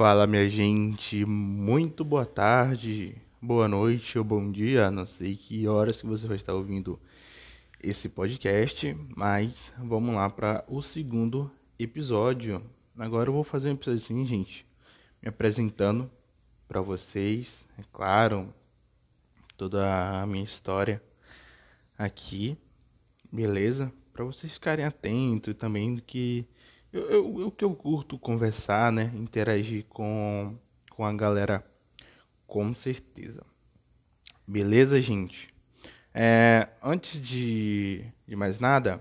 Fala minha gente, muito boa tarde, boa noite ou bom dia, não sei que horas que você vai estar ouvindo esse podcast, mas vamos lá para o segundo episódio. Agora eu vou fazer um episódio assim, gente, me apresentando para vocês, é claro, toda a minha história aqui, beleza? Para vocês ficarem atentos também do que eu, o que eu curto conversar, né? Interagir com, com a galera, com certeza. Beleza, gente? É, antes de, de mais nada,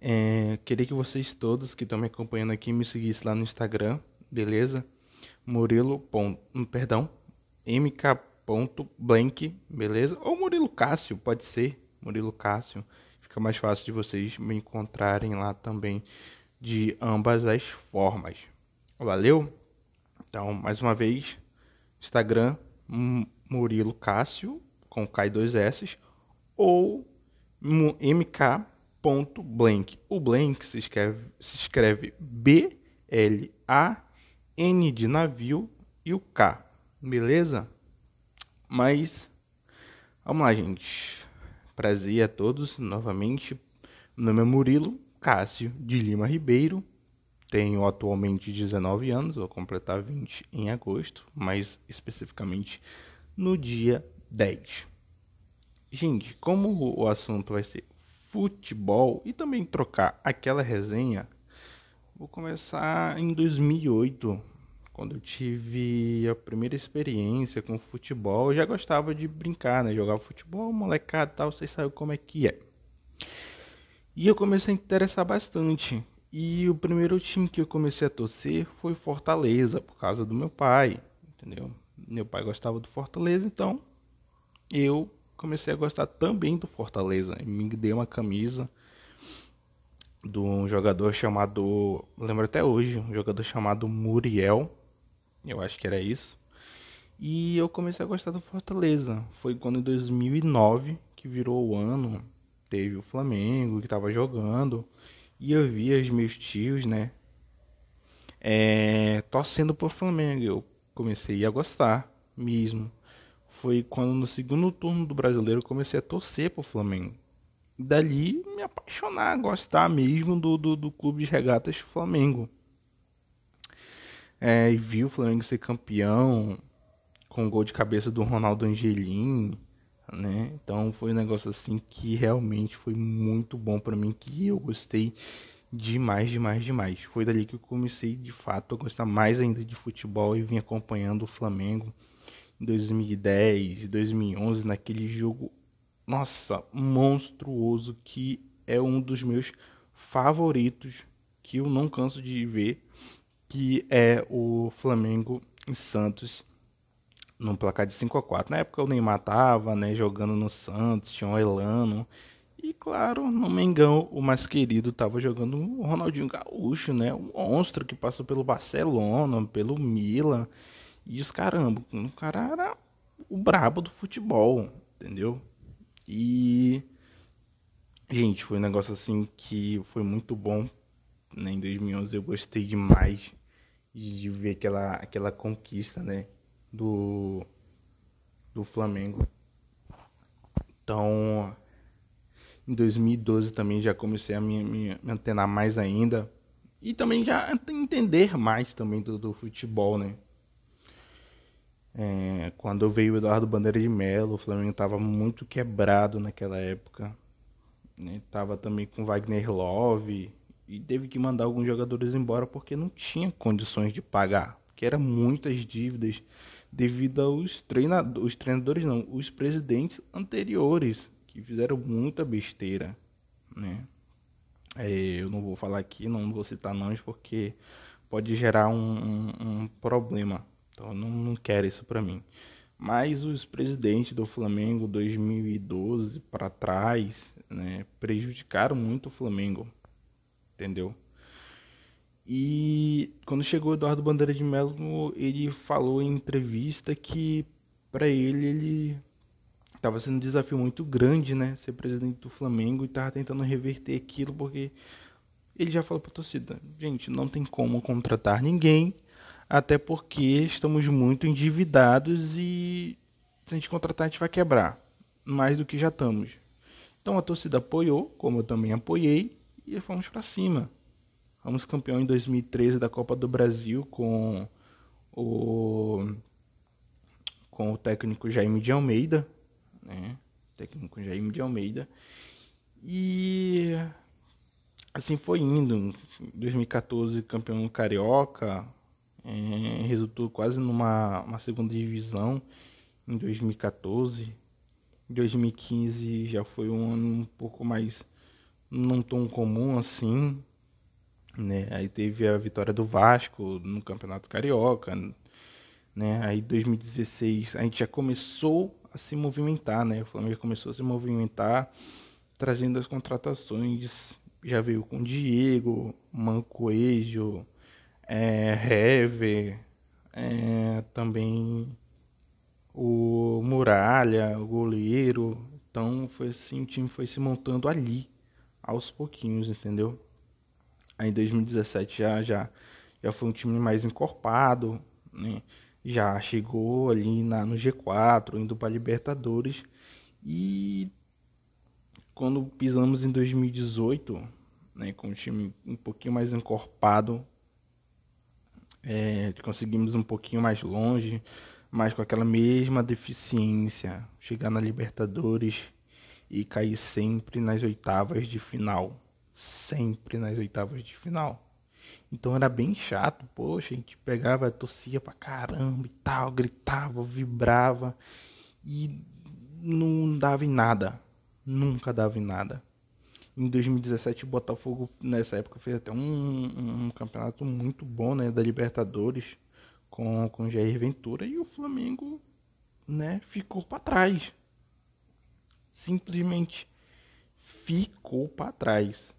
é, queria que vocês todos que estão me acompanhando aqui me seguissem lá no Instagram, beleza? Murilo. Ponto, hum, perdão, mk.blank, beleza? Ou Murilo Cássio, pode ser. Murilo Cássio. Fica mais fácil de vocês me encontrarem lá também de ambas as formas. Valeu? Então, mais uma vez, Instagram Murilo Cássio com K e dois S ou mk.blank. O blank se escreve, se escreve B L A N de navio e o K. Beleza? Mas vamos lá, gente. Prazer a todos novamente. Meu nome é Murilo Cássio de Lima Ribeiro. Tenho atualmente 19 anos, vou completar 20 em agosto, mais especificamente no dia 10. Gente, como o assunto vai ser futebol e também trocar aquela resenha, vou começar em 2008, quando eu tive a primeira experiência com futebol. Eu já gostava de brincar, né? Jogar futebol, molecada e tal, vocês sabem como é que é. E eu comecei a interessar bastante. E o primeiro time que eu comecei a torcer foi Fortaleza, por causa do meu pai, entendeu? Meu pai gostava do Fortaleza, então eu comecei a gostar também do Fortaleza. Me dei uma camisa de um jogador chamado, lembro até hoje, um jogador chamado Muriel, eu acho que era isso. E eu comecei a gostar do Fortaleza. Foi quando em 2009 que virou o ano teve o Flamengo que estava jogando e eu via os meus tios, né, é, torcendo pro Flamengo. Eu comecei a gostar mesmo. Foi quando no segundo turno do Brasileiro eu comecei a torcer pro Flamengo. Dali me apaixonar, gostar mesmo do, do, do clube de regatas Flamengo. É, e vi o Flamengo ser campeão com o gol de cabeça do Ronaldo Angelim né? Então foi um negócio assim que realmente foi muito bom para mim, que eu gostei demais, demais, demais. Foi dali que eu comecei de fato a gostar mais ainda de futebol e vim acompanhando o Flamengo em 2010 e 2011 naquele jogo, nossa, monstruoso que é um dos meus favoritos que eu não canso de ver, que é o Flamengo em Santos no placar de 5 a 4 Na época o Neymar tava, né, jogando no Santos, tinha o Elano. E claro, no Mengão, o mais querido tava jogando o Ronaldinho Gaúcho, né? O monstro que passou pelo Barcelona, pelo Milan. E os caramba, o cara era o brabo do futebol, entendeu? E gente, foi um negócio assim que foi muito bom, né? Em 2011 eu gostei demais de ver aquela aquela conquista, né? Do, do Flamengo. Então, em 2012 também já comecei a me, me, me antenar mais ainda. E também já entender mais também do, do futebol, né? É, quando veio o Eduardo Bandeira de Mello, o Flamengo estava muito quebrado naquela época. Né? Tava também com Wagner Love e teve que mandar alguns jogadores embora porque não tinha condições de pagar, porque eram muitas dívidas devido aos treinadores, os treinadores não, os presidentes anteriores que fizeram muita besteira, né? É, eu não vou falar aqui, não vou citar nomes porque pode gerar um, um, um problema. Então eu não, não quero isso para mim. Mas os presidentes do Flamengo 2012 para trás, né, prejudicaram muito o Flamengo, entendeu? E quando chegou Eduardo Bandeira de Mello, ele falou em entrevista que para ele ele estava sendo um desafio muito grande, né, ser presidente do Flamengo e estava tentando reverter aquilo porque ele já falou para a torcida, gente, não tem como contratar ninguém. Até porque estamos muito endividados e se a gente contratar a gente vai quebrar mais do que já estamos. Então a torcida apoiou, como eu também apoiei, e fomos para cima. Fomos campeão em 2013 da Copa do Brasil com o com o técnico Jaime de Almeida, né? Técnico Jaime de Almeida. E assim foi indo. Em 2014 campeão carioca, é, resultou quase numa uma segunda divisão em 2014. Em 2015 já foi um ano um pouco mais não tão comum assim, né? Aí teve a vitória do Vasco no Campeonato Carioca, né? Aí 2016 a gente já começou a se movimentar, né? O Flamengo começou a se movimentar trazendo as contratações, já veio com Diego, Mancoejo, é, Hever, é, também o Muralha, o goleiro. Então foi assim, o time foi se montando ali, aos pouquinhos, entendeu? Aí em 2017 já, já, já foi um time mais encorpado, né? Já chegou ali na, no G4, indo para Libertadores. E quando pisamos em 2018, né, com o time um pouquinho mais encorpado, é, conseguimos um pouquinho mais longe, mas com aquela mesma deficiência, chegar na Libertadores e cair sempre nas oitavas de final, sempre nas oitavas de final. Então era bem chato, poxa, a gente pegava, torcia pra caramba e tal, gritava, vibrava e não dava em nada, nunca dava em nada. Em 2017 o Botafogo nessa época fez até um, um campeonato muito bom, né, da Libertadores com, com Jair Ventura e o Flamengo, né, ficou para trás. Simplesmente ficou para trás.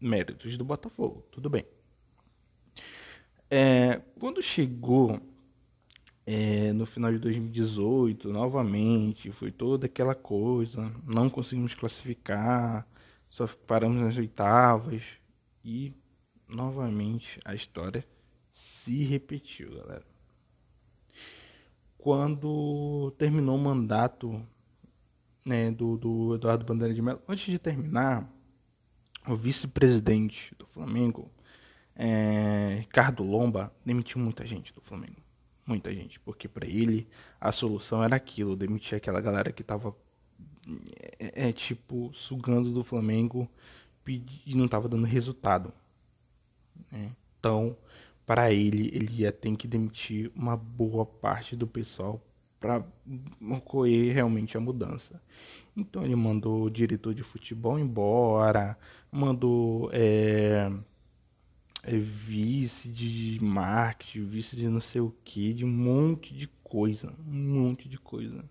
Méritos do Botafogo, tudo bem. É, quando chegou é, no final de 2018, novamente, foi toda aquela coisa, não conseguimos classificar, só paramos nas oitavas e novamente a história se repetiu, galera. Quando terminou o mandato né, do, do Eduardo Bandeira de Mello, antes de terminar, o vice-presidente do Flamengo, é, Ricardo Lomba, demitiu muita gente do Flamengo. Muita gente, porque para ele a solução era aquilo, demitir aquela galera que tava é, é tipo sugando do Flamengo e não tava dando resultado. Né? Então, para ele, ele ia ter que demitir uma boa parte do pessoal para ocorrer realmente a mudança. Então ele mandou o diretor de futebol embora, mandou é, é, vice de marketing, vice de não sei o que, de um monte de coisa, um monte de coisa.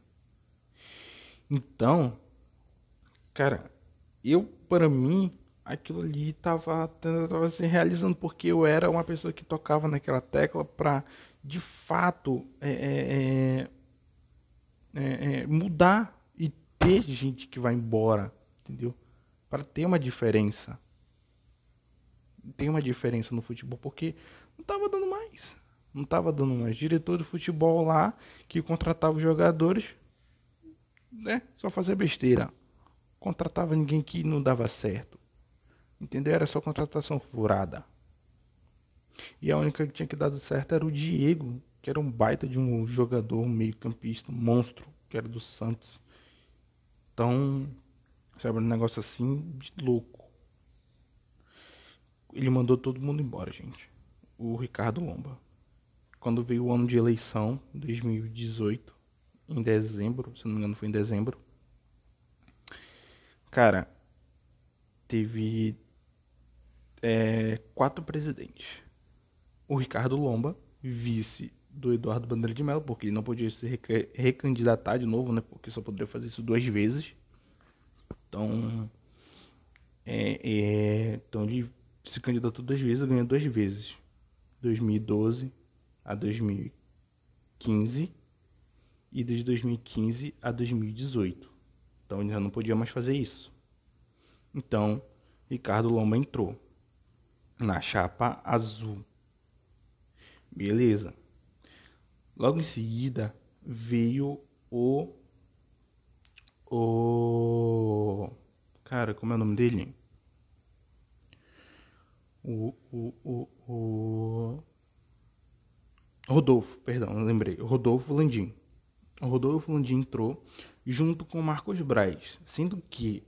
Então, cara, eu para mim aquilo ali estava tava se realizando porque eu era uma pessoa que tocava naquela tecla para de fato é, é, mudar ter gente que vai embora, entendeu? Para ter uma diferença. Tem uma diferença no futebol porque não estava dando mais. Não estava dando mais. Diretor de futebol lá que contratava os jogadores, né? Só fazer besteira. Contratava ninguém que não dava certo Entendeu? Era só contratação furada. E a única que tinha que dado certo era o Diego, que era um baita de um jogador, um meio-campista, um monstro, que era do Santos. Então, sabe, um negócio assim de louco. Ele mandou todo mundo embora, gente. O Ricardo Lomba. Quando veio o ano de eleição, 2018, em dezembro, se não me engano foi em dezembro. Cara, teve é, quatro presidentes. O Ricardo Lomba, vice do Eduardo Bandeira de Mello, porque ele não podia se recandidatar de novo, né? Porque só poderia fazer isso duas vezes. Então, é, é, então ele se candidatou duas vezes, ganhou duas vezes. 2012 a 2015 e de 2015 a 2018. Então ele já não podia mais fazer isso. Então, Ricardo Lomba entrou na chapa azul. Beleza. Logo em seguida veio o. O. Cara, como é o nome dele? O. O. O. o... Rodolfo, perdão, lembrei. Rodolfo Landim. O Rodolfo Landim entrou junto com o Marcos Braz, sendo que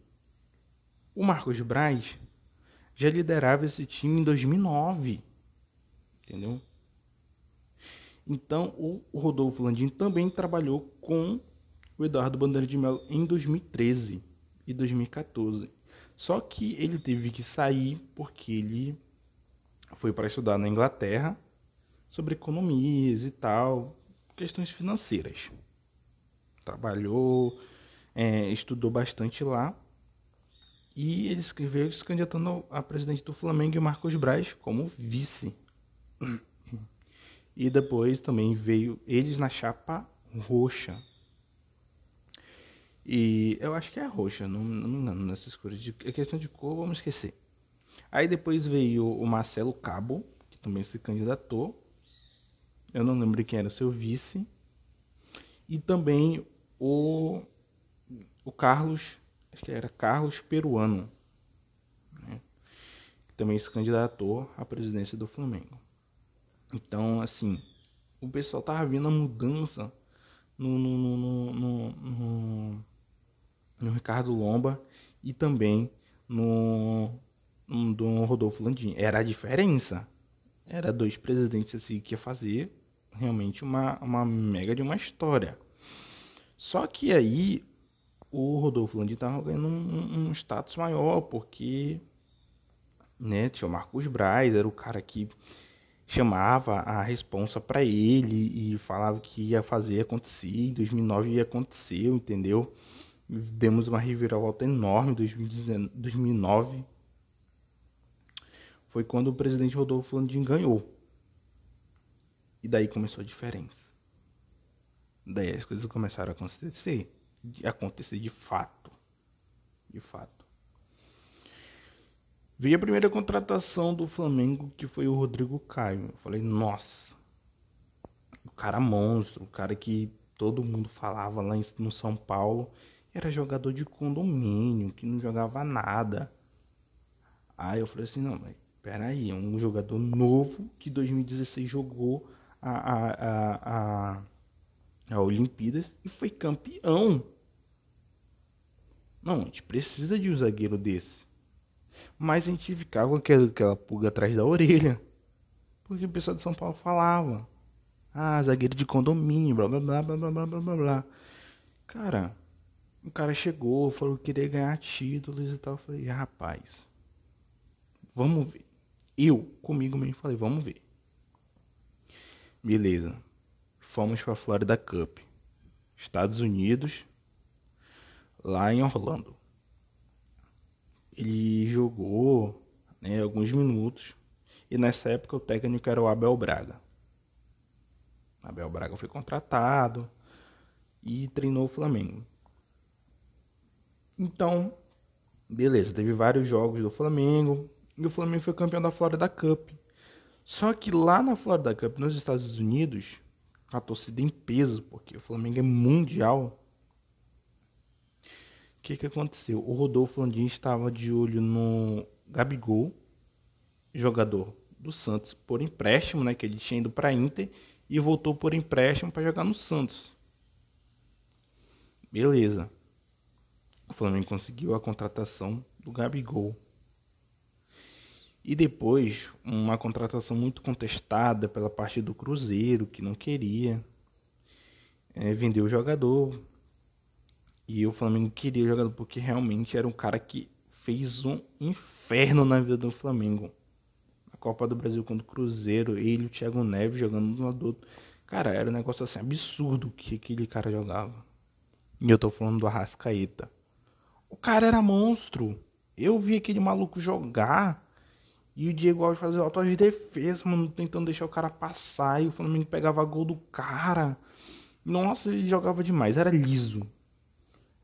o Marcos Braz já liderava esse time em 2009. Entendeu? Então, o Rodolfo Landim também trabalhou com o Eduardo Bandeira de Mello em 2013 e 2014. Só que ele teve que sair porque ele foi para estudar na Inglaterra sobre economias e tal, questões financeiras. Trabalhou, é, estudou bastante lá e ele escreveu se candidatando a presidente do Flamengo e o Marcos Braz como vice. E depois também veio eles na chapa roxa. E eu acho que é roxa, não, não me engano nessas cores. De, é questão de cor, vamos esquecer. Aí depois veio o Marcelo Cabo, que também se candidatou. Eu não lembro quem era o seu vice. E também o, o Carlos acho que era Carlos Peruano, né? que também se candidatou à presidência do Flamengo. Então, assim, o pessoal tava vendo a mudança no, no, no, no, no, no Ricardo Lomba e também no, no, no Rodolfo Landim. Era a diferença. Era dois presidentes assim que ia fazer realmente uma, uma mega de uma história. Só que aí o Rodolfo Landim estava ganhando um, um, status maior, porque né, tinha o Marcos Braz, era o cara que chamava a responsa para ele e falava que ia fazer acontecer, em 2009 ia acontecer, entendeu? Demos uma reviravolta enorme em 2009. Foi quando o presidente Rodolfo Landim ganhou. E daí começou a diferença. Daí as coisas começaram a acontecer acontecer de fato. De fato. Vi a primeira contratação do Flamengo, que foi o Rodrigo Caio. Eu falei, nossa, o cara monstro, o cara que todo mundo falava lá no São Paulo, era jogador de condomínio, que não jogava nada. Aí eu falei assim, não, mas peraí, é um jogador novo que 2016 jogou a, a, a, a, a Olimpíadas e foi campeão. Não, a gente precisa de um zagueiro desse. Mas a gente ficava com aquela, aquela pulga atrás da orelha. Porque o pessoal de São Paulo falava. Ah, zagueiro de condomínio, blá blá blá blá blá blá blá blá. Cara, o cara chegou, falou que queria ganhar títulos e tal. Eu falei, rapaz, vamos ver. Eu, comigo mesmo, falei, vamos ver. Beleza. Fomos pra Florida Cup. Estados Unidos, lá em Orlando. Ele jogou né, alguns minutos e nessa época o técnico era o Abel Braga. Abel Braga foi contratado e treinou o Flamengo. Então, beleza, teve vários jogos do Flamengo e o Flamengo foi campeão da Florida Cup. Só que lá na Florida Cup, nos Estados Unidos, a torcida em peso, porque o Flamengo é mundial, que, que aconteceu? O Rodolfo Landim estava de olho no Gabigol, jogador do Santos, por empréstimo, né? Que ele tinha ido para Inter e voltou por empréstimo para jogar no Santos. Beleza. O Flamengo conseguiu a contratação do Gabigol. E depois, uma contratação muito contestada pela parte do Cruzeiro, que não queria é, vender o jogador e o Flamengo queria o jogador porque realmente era um cara que fez um inferno na vida do Flamengo. A Copa do Brasil contra o Cruzeiro, ele e o Thiago Neves jogando um do outro. Cara, era um negócio assim absurdo que aquele cara jogava. E eu tô falando do Arrascaeta. O cara era monstro. Eu vi aquele maluco jogar e o Diego Alves fazer auto de defesa, mano, tentando deixar o cara passar. E o Flamengo pegava gol do cara. Nossa, ele jogava demais, era liso.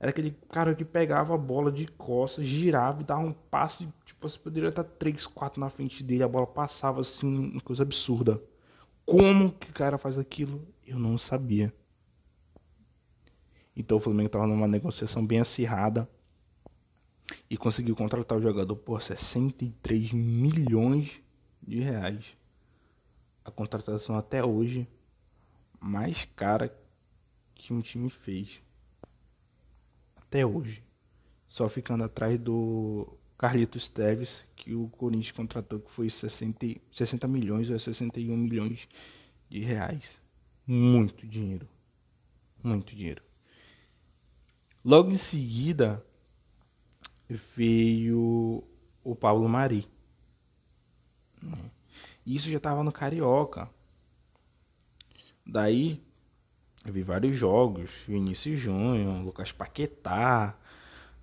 Era aquele cara que pegava a bola de costas, girava e dava um passe, tipo, você poderia estar 3, 4 na frente dele, a bola passava assim, uma coisa absurda. Como que o cara faz aquilo? Eu não sabia. Então o Flamengo estava numa negociação bem acirrada e conseguiu contratar o jogador por 63 milhões de reais. A contratação até hoje mais cara que um time fez. Até hoje. Só ficando atrás do Carlitos Teves, que o Corinthians contratou, que foi 60, 60 milhões ou 61 milhões de reais. Muito dinheiro. Muito dinheiro. Logo em seguida veio o Paulo Mari. Isso já estava no Carioca. Daí eu vi vários jogos, Vinícius Júnior, Lucas Paquetá.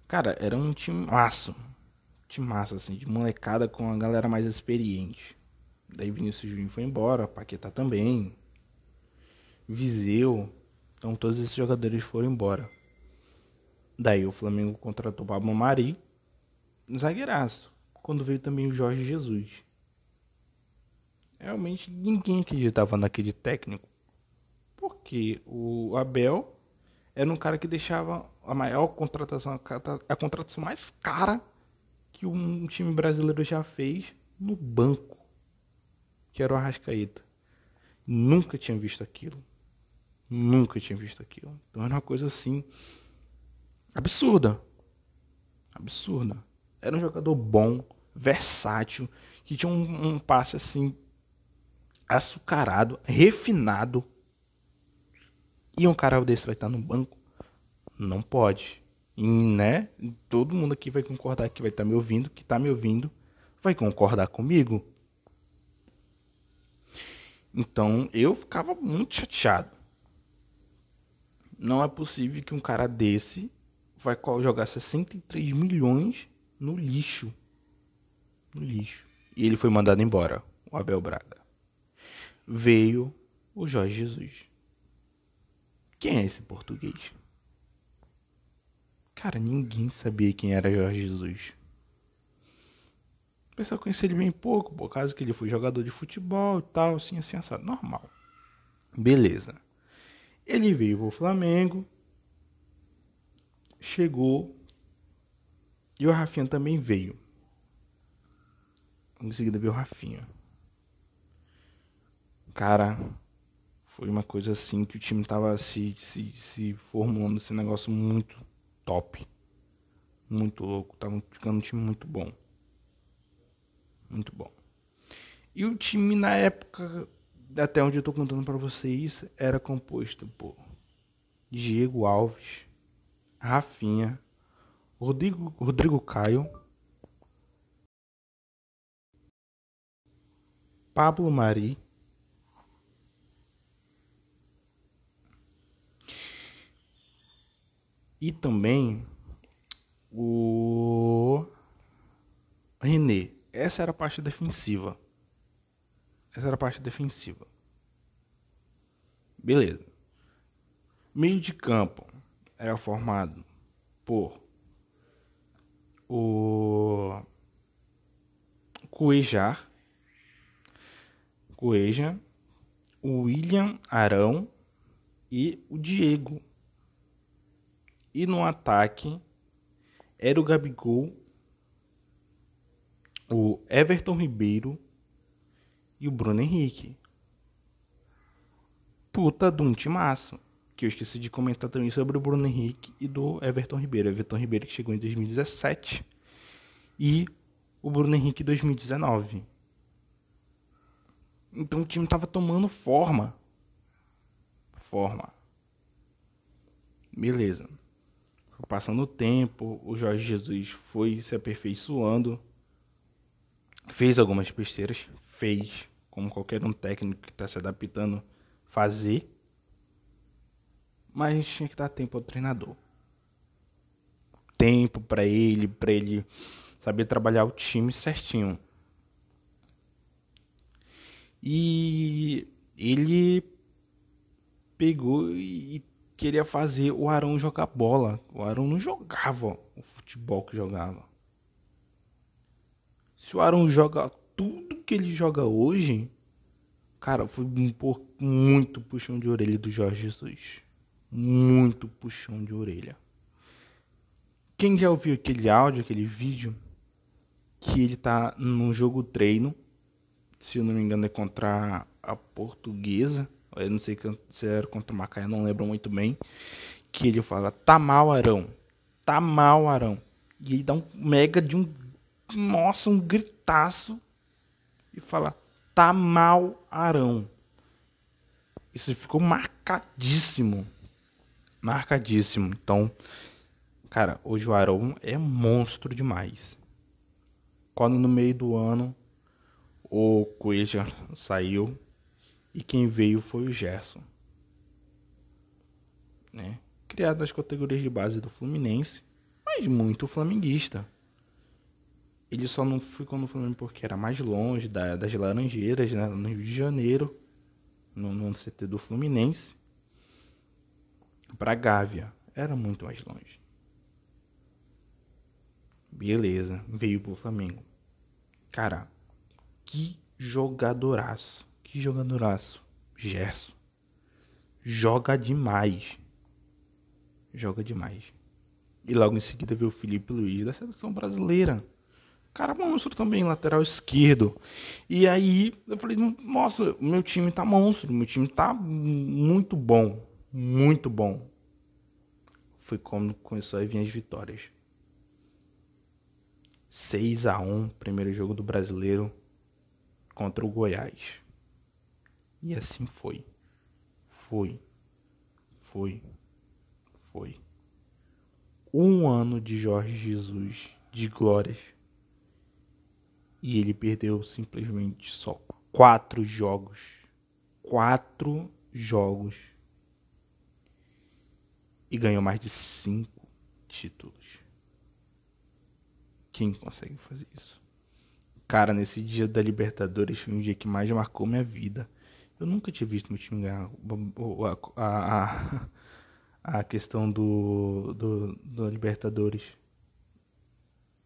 Cara, era um time massa. Time massa, assim, de molecada com a galera mais experiente. Daí Vinícius Júnior foi embora, Paquetá também. Viseu. Então todos esses jogadores foram embora. Daí o Flamengo contratou Pablo Mari, zagueiraço. Quando veio também o Jorge Jesus. Realmente ninguém acreditava naquele técnico. Porque o Abel era um cara que deixava a maior contratação, a contratação mais cara que um time brasileiro já fez no banco, que era o Arrascaeta. Nunca tinha visto aquilo. Nunca tinha visto aquilo. Então era uma coisa assim absurda. Absurda. Era um jogador bom, versátil, que tinha um, um passe assim açucarado, refinado e um cara desse vai estar no banco? Não pode. E, né? Todo mundo aqui vai concordar que vai estar me ouvindo, que está me ouvindo, vai concordar comigo. Então eu ficava muito chateado. Não é possível que um cara desse vai jogar 63 milhões no lixo. No lixo. E ele foi mandado embora, o Abel Braga. Veio o Jorge Jesus. Quem é esse português? Cara, ninguém sabia quem era Jorge Jesus. O pessoal conhecia ele bem pouco, por causa que ele foi jogador de futebol e tal, assim, assim, assado. Normal. Beleza. Ele veio pro Flamengo. Chegou. E o Rafinha também veio. Em seguida veio o Rafinha. Cara, foi uma coisa assim que o time tava se, se, se formando esse negócio muito top. Muito louco. Tava ficando um time muito bom. Muito bom. E o time na época, até onde eu tô contando para vocês, era composto por Diego Alves, Rafinha, Rodrigo, Rodrigo Caio, Pablo Mari, E também o René. Essa era a parte defensiva. Essa era a parte defensiva. Beleza. Meio de campo era formado por o Cuejar, Cueja, o William Arão e o Diego e no ataque era o Gabigol, o Everton Ribeiro e o Bruno Henrique. Puta de um timaço. Que eu esqueci de comentar também sobre o Bruno Henrique e do Everton Ribeiro. Everton Ribeiro que chegou em 2017 e o Bruno Henrique em 2019. Então o time tava tomando forma. Forma. Beleza passando o tempo, o Jorge Jesus foi se aperfeiçoando, fez algumas besteiras, fez, como qualquer um técnico que está se adaptando fazer, mas tinha que dar tempo ao treinador. Tempo para ele, para ele saber trabalhar o time certinho. E ele pegou e queria fazer o Arão jogar bola. O Arão não jogava o futebol que jogava. Se o Arão joga tudo que ele joga hoje, Cara, foi muito puxão de orelha do Jorge Jesus. Muito puxão de orelha. Quem já ouviu aquele áudio, aquele vídeo, que ele tá num jogo treino, se eu não me engano é contra a portuguesa, eu não sei se era contra o Macaé, não lembro muito bem, que ele fala, tá mal Arão, tá mal Arão. E ele dá um mega de um, nossa, um gritaço e fala, tá mal Arão. Isso ficou marcadíssimo, marcadíssimo. Então, Cara, hoje o Arão é monstro demais. Quando no meio do ano o Coelho saiu e quem veio foi o Gerson. Né? Criado nas categorias de base do Fluminense, mas muito flamenguista. Ele só não ficou no Flamengo porque era mais longe da, das Laranjeiras, né? no Rio de Janeiro, no, no CT do Fluminense. Para Gávea, era muito mais longe. Beleza, veio pro Flamengo. Cara, que jogadoraço. Que jogadoraço. Gerson. Joga demais. Joga demais. E logo em seguida veio o Felipe Luiz da seleção brasileira. Cara, monstro também, lateral esquerdo. E aí eu falei, nossa, meu time tá monstro, meu time tá muito bom. Muito bom. Foi como começou a vir as vitórias. 6 a 1 primeiro jogo do brasileiro contra o Goiás. E assim foi. Foi. Foi. Foi. Um ano de Jorge Jesus de glórias. E ele perdeu simplesmente só quatro jogos. Quatro jogos. E ganhou mais de cinco títulos. Quem consegue fazer isso? Cara, nesse dia da Libertadores foi um dia que mais marcou minha vida. Eu nunca tinha visto meu time ganhar a, a, a, a questão do, do, do Libertadores.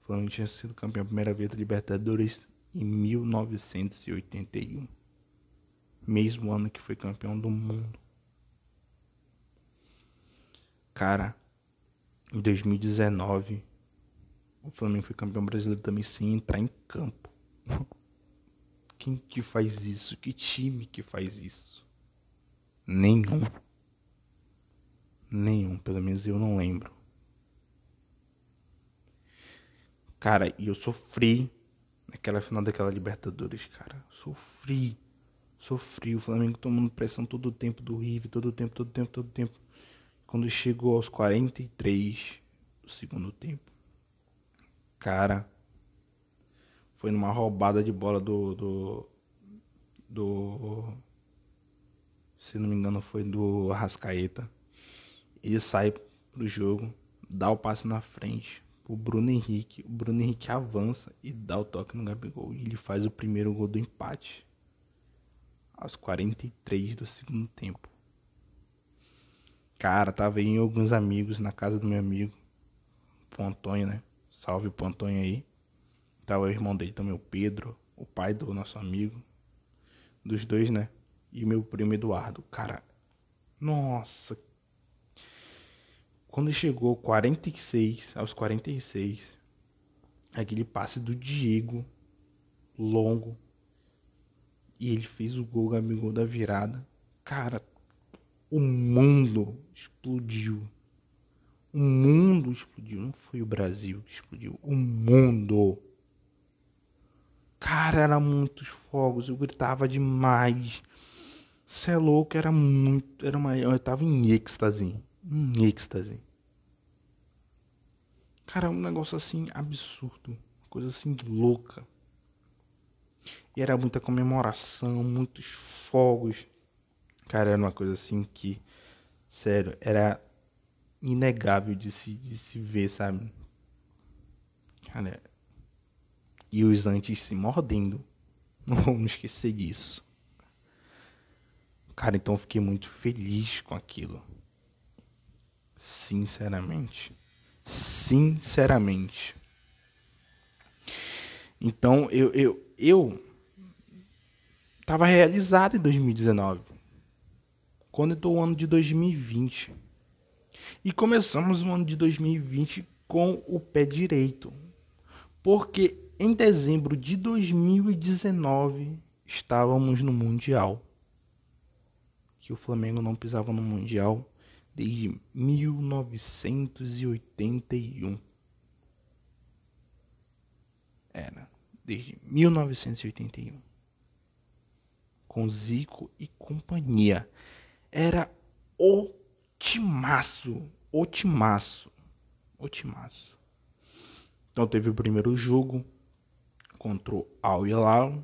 O Flamengo tinha sido campeão a primeira vez da Libertadores em 1981. Mesmo ano que foi campeão do mundo. Cara, em 2019 o Flamengo foi campeão brasileiro também sem entrar em campo. Quem que faz isso? Que time que faz isso? Nenhum. Nenhum, pelo menos eu não lembro. Cara, e eu sofri naquela final daquela Libertadores, cara. Sofri. Sofri. O Flamengo tomando pressão todo o tempo do River, todo o tempo, todo o tempo, todo o tempo. Quando chegou aos 43 do segundo tempo cara. Foi numa roubada de bola do, do. do. Se não me engano, foi do Arrascaeta. Ele sai pro jogo, dá o passe na frente pro Bruno Henrique. O Bruno Henrique avança e dá o toque no Gabigol. E ele faz o primeiro gol do empate. Aos 43 do segundo tempo. Cara, tava aí alguns amigos na casa do meu amigo. O Antônio, né? Salve pro Antônio aí. Tá o irmão dele também, o Pedro, o pai do nosso amigo. Dos dois, né? E meu primo Eduardo. Cara, nossa. Quando chegou 46, aos 46, aquele passe do Diego, longo. E ele fez o gol, amigo da virada. Cara, o mundo explodiu. O mundo explodiu. Não foi o Brasil que explodiu. O mundo. Cara, era muitos fogos. Eu gritava demais. Cê é louco, era muito. Era uma, eu tava em êxtase. Em êxtase. Cara, um negócio assim absurdo. Uma coisa assim louca. E era muita comemoração, muitos fogos. Cara, era uma coisa assim que. Sério, era inegável de se, de se ver, sabe? Cara, e os antes se mordendo. Não vamos esquecer disso. Cara, então eu fiquei muito feliz com aquilo. Sinceramente. Sinceramente. Então eu, eu, eu estava realizada em 2019. Quando entrou o ano de 2020. E começamos o ano de 2020 com o pé direito. Porque em dezembro de 2019 estávamos no Mundial. Que o Flamengo não pisava no Mundial desde 1981. Era, desde 1981. Com Zico e companhia. Era o timaço, o timaço, o timaço. Então teve o primeiro jogo contra o Al Hilal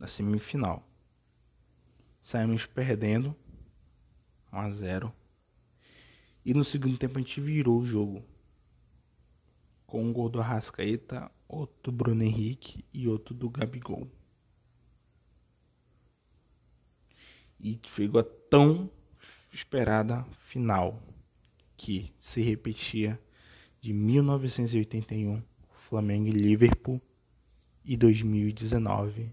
na semifinal. Saímos perdendo 1 a 0. E no segundo tempo a gente virou o jogo. Com um gol do Arrascaeta, outro do Bruno Henrique e outro do Gabigol. E chegou a tão esperada final que se repetia de 1981, Flamengo e Liverpool, e 2019,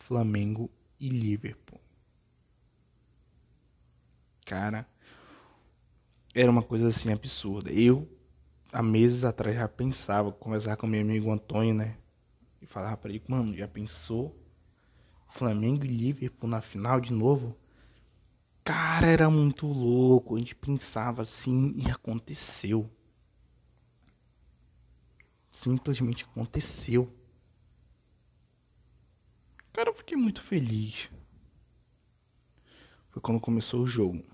Flamengo e Liverpool. Cara, era uma coisa assim absurda. Eu, há meses atrás, já pensava, conversar com meu amigo Antônio, né? E falava pra ele, mano, já pensou Flamengo e Liverpool na final de novo? Cara, era muito louco. A gente pensava assim e aconteceu. Simplesmente aconteceu. Cara, eu fiquei muito feliz foi quando começou o jogo.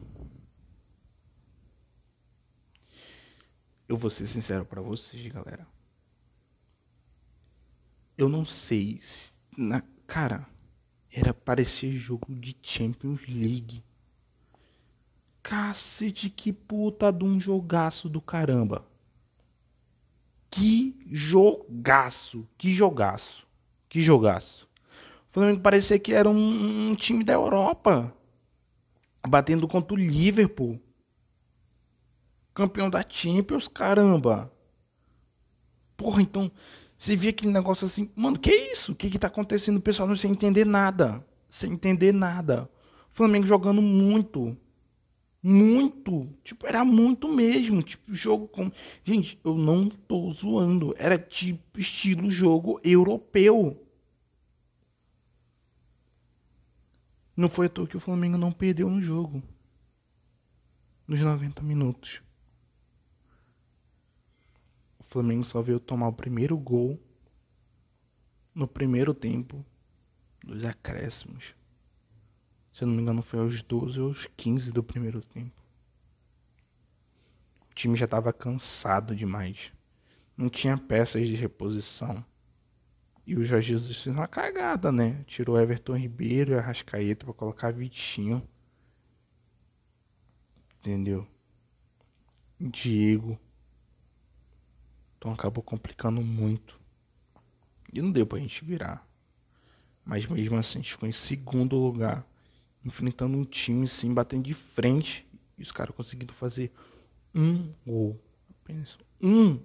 Eu vou ser sincero para vocês, galera. Eu não sei se na cara era parecer jogo de Champions League. Cacete, que puta de um jogaço do caramba. Que jogaço, que jogaço, que jogaço. O Flamengo parecia que era um, um time da Europa batendo contra o Liverpool. Campeão da Champions, caramba. Porra, então, você via aquele negócio assim, mano, que isso? O que que tá acontecendo? O pessoal não sem entender nada. Sem entender nada. O Flamengo jogando muito. Muito. Tipo, era muito mesmo. Tipo, jogo com. Gente, eu não tô zoando. Era tipo estilo jogo europeu. Não foi à toa que o Flamengo não perdeu um jogo nos 90 minutos. O Flamengo só veio tomar o primeiro gol no primeiro tempo dos acréscimos. Se não me engano, foi aos 12 ou aos 15 do primeiro tempo. O time já estava cansado demais. Não tinha peças de reposição. E o Jorge Jesus fez uma cagada, né? Tirou Everton Ribeiro e Arrascaeta para colocar Vitinho. Entendeu? Diego. Então acabou complicando muito. E não deu pra gente virar. Mas mesmo assim, a gente ficou em segundo lugar. Enfrentando um time assim, batendo de frente. E os caras conseguindo fazer um gol. Apenas um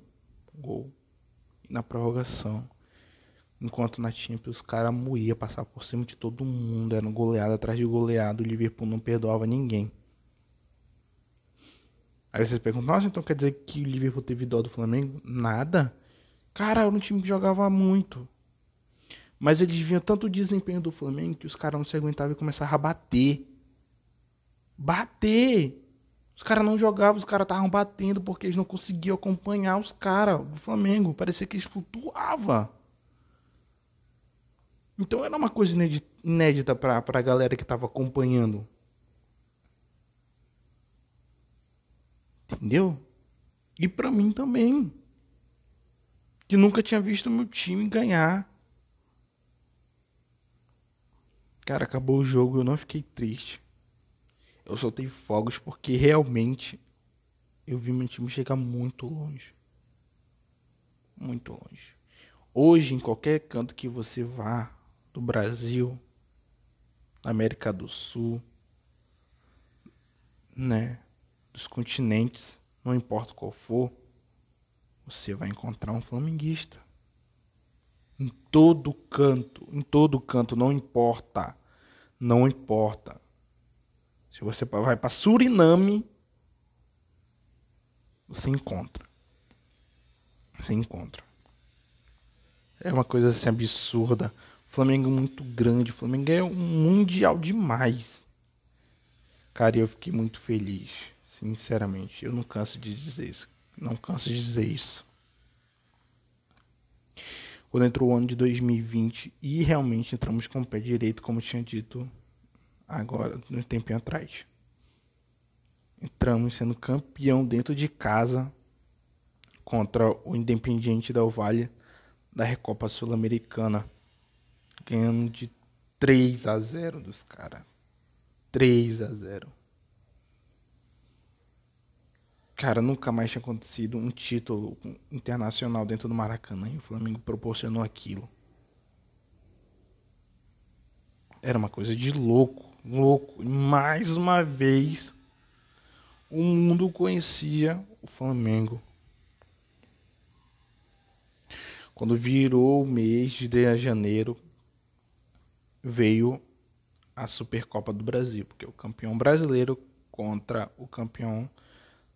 gol. Na prorrogação. Enquanto na Champions os caras moía, passava por cima de todo mundo, era um goleado atrás de goleado, o Liverpool não perdoava ninguém. Aí vocês perguntam, nossa, então quer dizer que o Liverpool teve dó do Flamengo? Nada. Cara, era um time que jogava muito. Mas eles viam tanto o desempenho do Flamengo que os caras não se aguentavam e começavam a bater. Bater! Os caras não jogavam, os caras estavam batendo porque eles não conseguiam acompanhar os caras do Flamengo. Parecia que eles flutuavam. Então era uma coisa inédita para a galera que estava acompanhando. Entendeu? E para mim também. Que nunca tinha visto meu time ganhar. Cara, acabou o jogo, eu não fiquei triste. Eu soltei fogos porque realmente eu vi meu time chegar muito longe. Muito longe. Hoje, em qualquer canto que você vá, do Brasil, América do Sul, né, dos continentes, não importa qual for, você vai encontrar um flamenguista. Em todo canto, em todo canto, não importa. Não importa. Se você vai para Suriname, você encontra. Você encontra. É uma coisa assim absurda. Flamengo é muito grande. Flamengo é um mundial demais. Cara, eu fiquei muito feliz. Sinceramente. Eu não canso de dizer isso. Não canso de dizer isso quando entrou o ano de 2020 e realmente entramos com o pé direito, como tinha dito agora, um tempinho atrás. Entramos sendo campeão dentro de casa contra o Independiente da Vale da Recopa Sul-Americana, ganhando de 3 a 0 dos caras. 3 a 0. Cara, nunca mais tinha acontecido um título internacional dentro do Maracanã e o Flamengo proporcionou aquilo. Era uma coisa de louco, louco. E mais uma vez, o mundo conhecia o Flamengo. Quando virou o mês de janeiro, veio a Supercopa do Brasil, porque o campeão brasileiro contra o campeão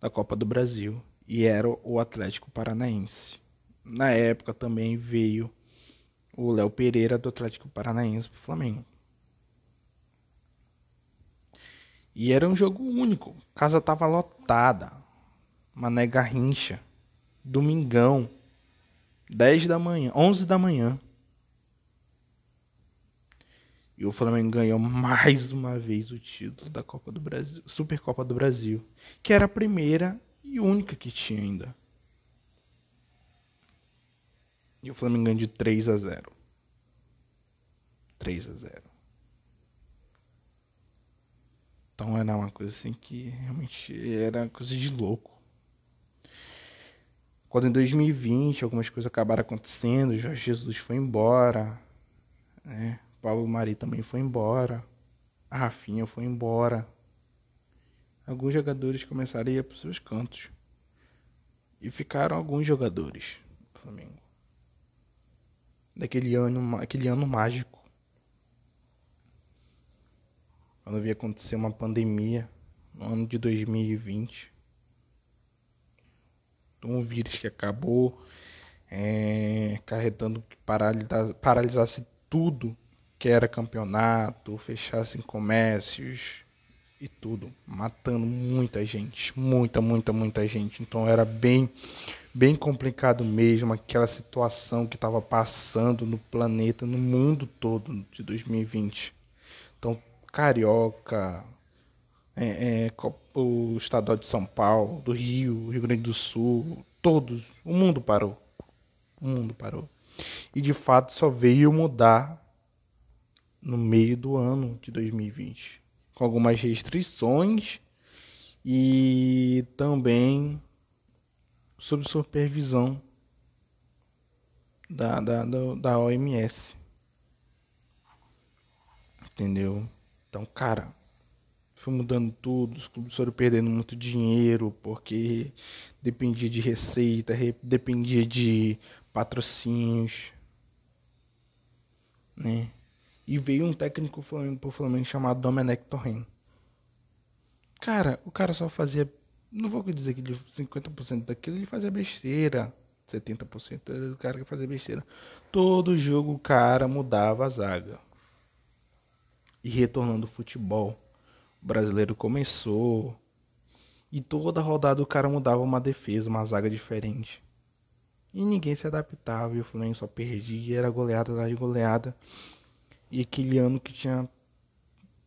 da Copa do Brasil e era o Atlético Paranaense. Na época também veio o Léo Pereira do Atlético Paranaense para o Flamengo. E era um jogo único. Casa tava lotada. Mané Garrincha. Domingão. 10 da manhã. 11 da manhã. E o Flamengo ganhou mais uma vez o título da Copa do Brasil, Supercopa do Brasil, que era a primeira e única que tinha ainda. E o Flamengo ganhou de 3 a 0. 3 a 0. Então era uma coisa assim que realmente era coisa de louco. Quando em 2020 algumas coisas acabaram acontecendo, Jorge Jesus foi embora, né? Paulo Mari também foi embora. A Rafinha foi embora. Alguns jogadores começaram a ir para os seus cantos. E ficaram alguns jogadores do Flamengo. Daquele ano, aquele ano mágico. Quando havia acontecer uma pandemia no ano de 2020. Um vírus que acabou é, carregando que paralisasse tudo que era campeonato, fechassem comércios e tudo, matando muita gente, muita, muita, muita gente. Então era bem, bem complicado mesmo aquela situação que estava passando no planeta, no mundo todo de 2020. Então carioca, é, é, o estadual de São Paulo, do Rio, Rio Grande do Sul, todos, o mundo parou, o mundo parou. E de fato só veio mudar no meio do ano de 2020, com algumas restrições e também sob supervisão da, da, da OMS. Entendeu? Então, cara, foi mudando tudo, os clubes foram perdendo muito dinheiro porque dependia de receita, dependia de patrocínios, né? E veio um técnico pro Flamengo chamado Domenech Torren. Cara, o cara só fazia. Não vou dizer que ele 50% daquilo ele fazia besteira. 70% era o cara que fazia besteira. Todo jogo o cara mudava a zaga. E retornando ao futebol. O brasileiro começou. E toda rodada o cara mudava uma defesa, uma zaga diferente. E ninguém se adaptava. E o Flamengo só perdia. Era goleada atrás de goleada. E aquele ano que tinha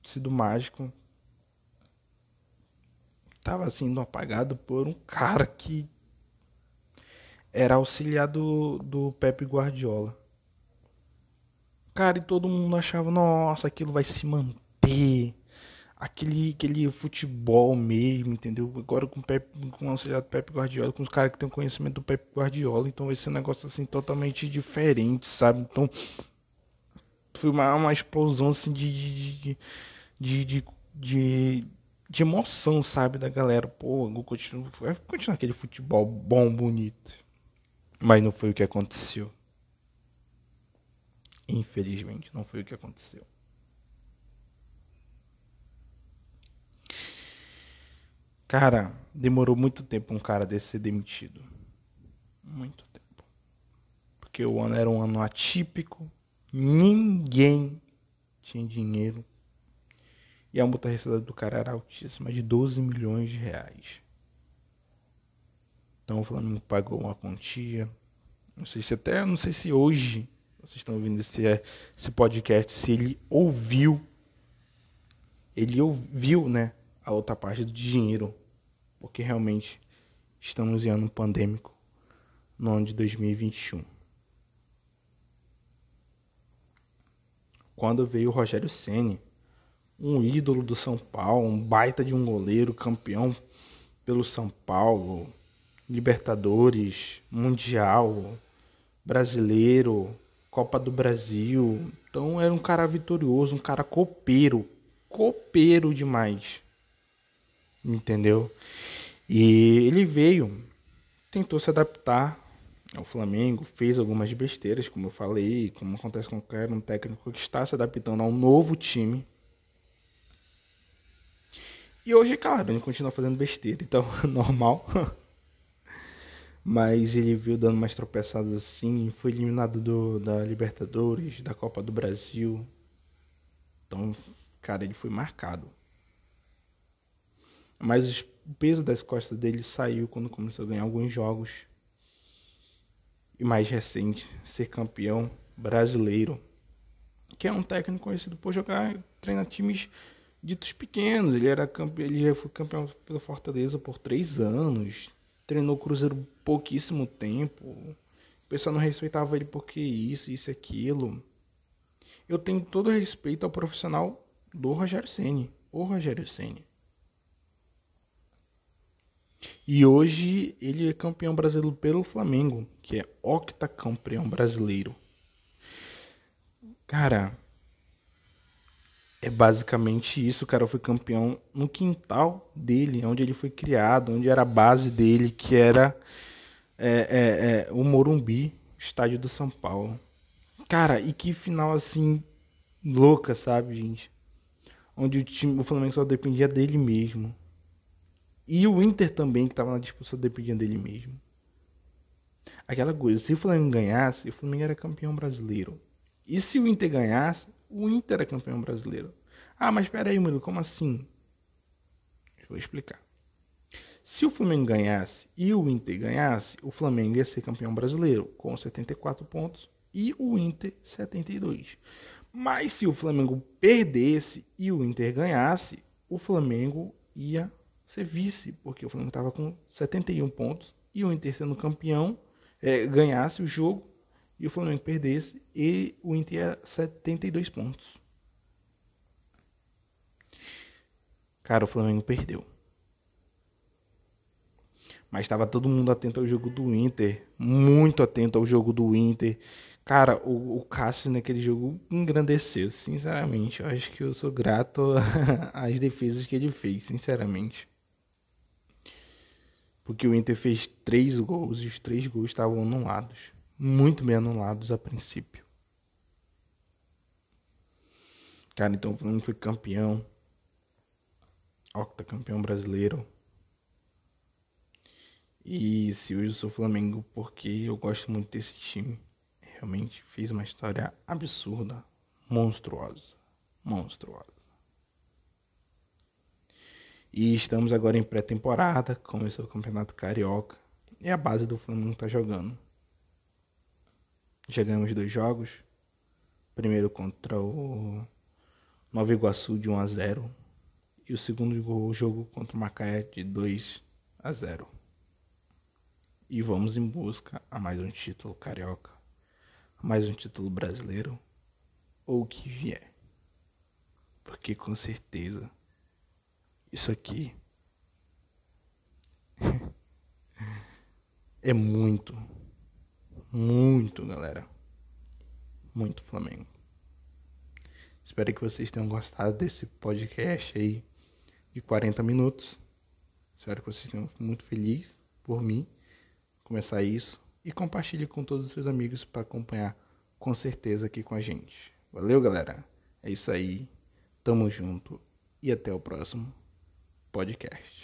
sido mágico estava sendo apagado por um cara que era auxiliar do, do Pepe Guardiola. Cara, e todo mundo achava, nossa, aquilo vai se manter. Aquele, aquele futebol mesmo, entendeu? Agora com o Pepe, com o auxiliar do Pepe Guardiola, com os caras que têm conhecimento do Pepe Guardiola, então vai ser um negócio assim totalmente diferente, sabe? Então foi uma, uma explosão assim de de, de, de, de, emoção, sabe, da galera. Pô, continua, vai continuar aquele futebol bom, bonito. Mas não foi o que aconteceu. Infelizmente, não foi o que aconteceu. Cara, demorou muito tempo um cara desse ser demitido. Muito tempo. Porque o ano era um ano atípico, ninguém tinha dinheiro. E a multa recebida do cara era altíssima, de 12 milhões de reais. Então o Flamengo pagou uma quantia. Não sei se até, não sei se hoje vocês estão ouvindo esse, esse podcast, se ele ouviu, ele ouviu, né, a outra parte do dinheiro, porque realmente estamos em ano pandêmico, no ano de 2021. Quando veio o Rogério Ceni, um ídolo do São Paulo, um baita de um goleiro, campeão pelo São Paulo, Libertadores, Mundial, Brasileiro, Copa do Brasil. Então era um cara vitorioso, um cara copeiro, copeiro demais. Entendeu? E ele veio, tentou se adaptar ao Flamengo, fez algumas besteiras, como eu falei, como acontece com qualquer um técnico que está se adaptando a um novo time. E hoje, claro, ele continua fazendo besteira, então normal. mas ele viu dando mais tropeçadas assim, foi eliminado do, da Libertadores, da Copa do Brasil. Então, cara, ele foi marcado. Mas o peso das costas dele saiu quando começou a ganhar alguns jogos. E mais recente, ser campeão brasileiro. Que é um técnico conhecido por jogar, treinar times ditos pequenos. Ele era campeão, ele foi campeão pela Fortaleza por três anos treinou o Cruzeiro pouquíssimo tempo. O pessoal não respeitava ele porque isso, isso, aquilo. Eu tenho todo respeito ao profissional do Rogério Ceni, o Rogério Ceni. E hoje ele é campeão brasileiro pelo Flamengo, que é octacampeão brasileiro. Cara, é basicamente isso. O cara foi campeão no quintal dele, onde ele foi criado, onde era a base dele, que era é, é, é, o Morumbi, estádio do São Paulo. Cara, e que final assim louca, sabe, gente? Onde o time, o Flamengo só dependia dele mesmo. E o Inter também, que estava na disputa, dependia dele mesmo. Aquela coisa, se o Flamengo ganhasse, o Flamengo era campeão brasileiro. E se o Inter ganhasse, o Inter é campeão brasileiro. Ah, mas espera aí, Murilo, como assim? Eu vou explicar. Se o Flamengo ganhasse e o Inter ganhasse, o Flamengo ia ser campeão brasileiro com 74 pontos e o Inter 72. Mas se o Flamengo perdesse e o Inter ganhasse, o Flamengo ia ser vice, porque o Flamengo estava com 71 pontos e o Inter sendo campeão é, ganhasse o jogo, e o Flamengo perdesse e o Inter ia 72 pontos. Cara, o Flamengo perdeu. Mas estava todo mundo atento ao jogo do Inter, muito atento ao jogo do Inter. Cara, o, o Cássio naquele jogo engrandeceu, sinceramente. Eu acho que eu sou grato às defesas que ele fez, sinceramente. Porque o Inter fez três gols e os três gols estavam anulados muito bem anulados a princípio. Cara, então o Flamengo foi campeão. Octacampeão brasileiro. E se hoje eu sou Flamengo porque eu gosto muito desse time. Realmente fez uma história absurda, monstruosa. Monstruosa. E estamos agora em pré-temporada, começou o Campeonato Carioca. E a base do Flamengo tá jogando. Já ganhamos dois jogos. Primeiro contra o Nova Iguaçu de 1 a 0 e o segundo jogo contra o Macaé de 2 a 0. E vamos em busca a mais um título carioca, a mais um título brasileiro ou o que vier. Porque com certeza isso aqui é muito muito, galera. Muito Flamengo. Espero que vocês tenham gostado desse podcast aí de 40 minutos. Espero que vocês tenham muito feliz por mim começar isso e compartilhe com todos os seus amigos para acompanhar com certeza aqui com a gente. Valeu, galera. É isso aí. Tamo junto e até o próximo podcast.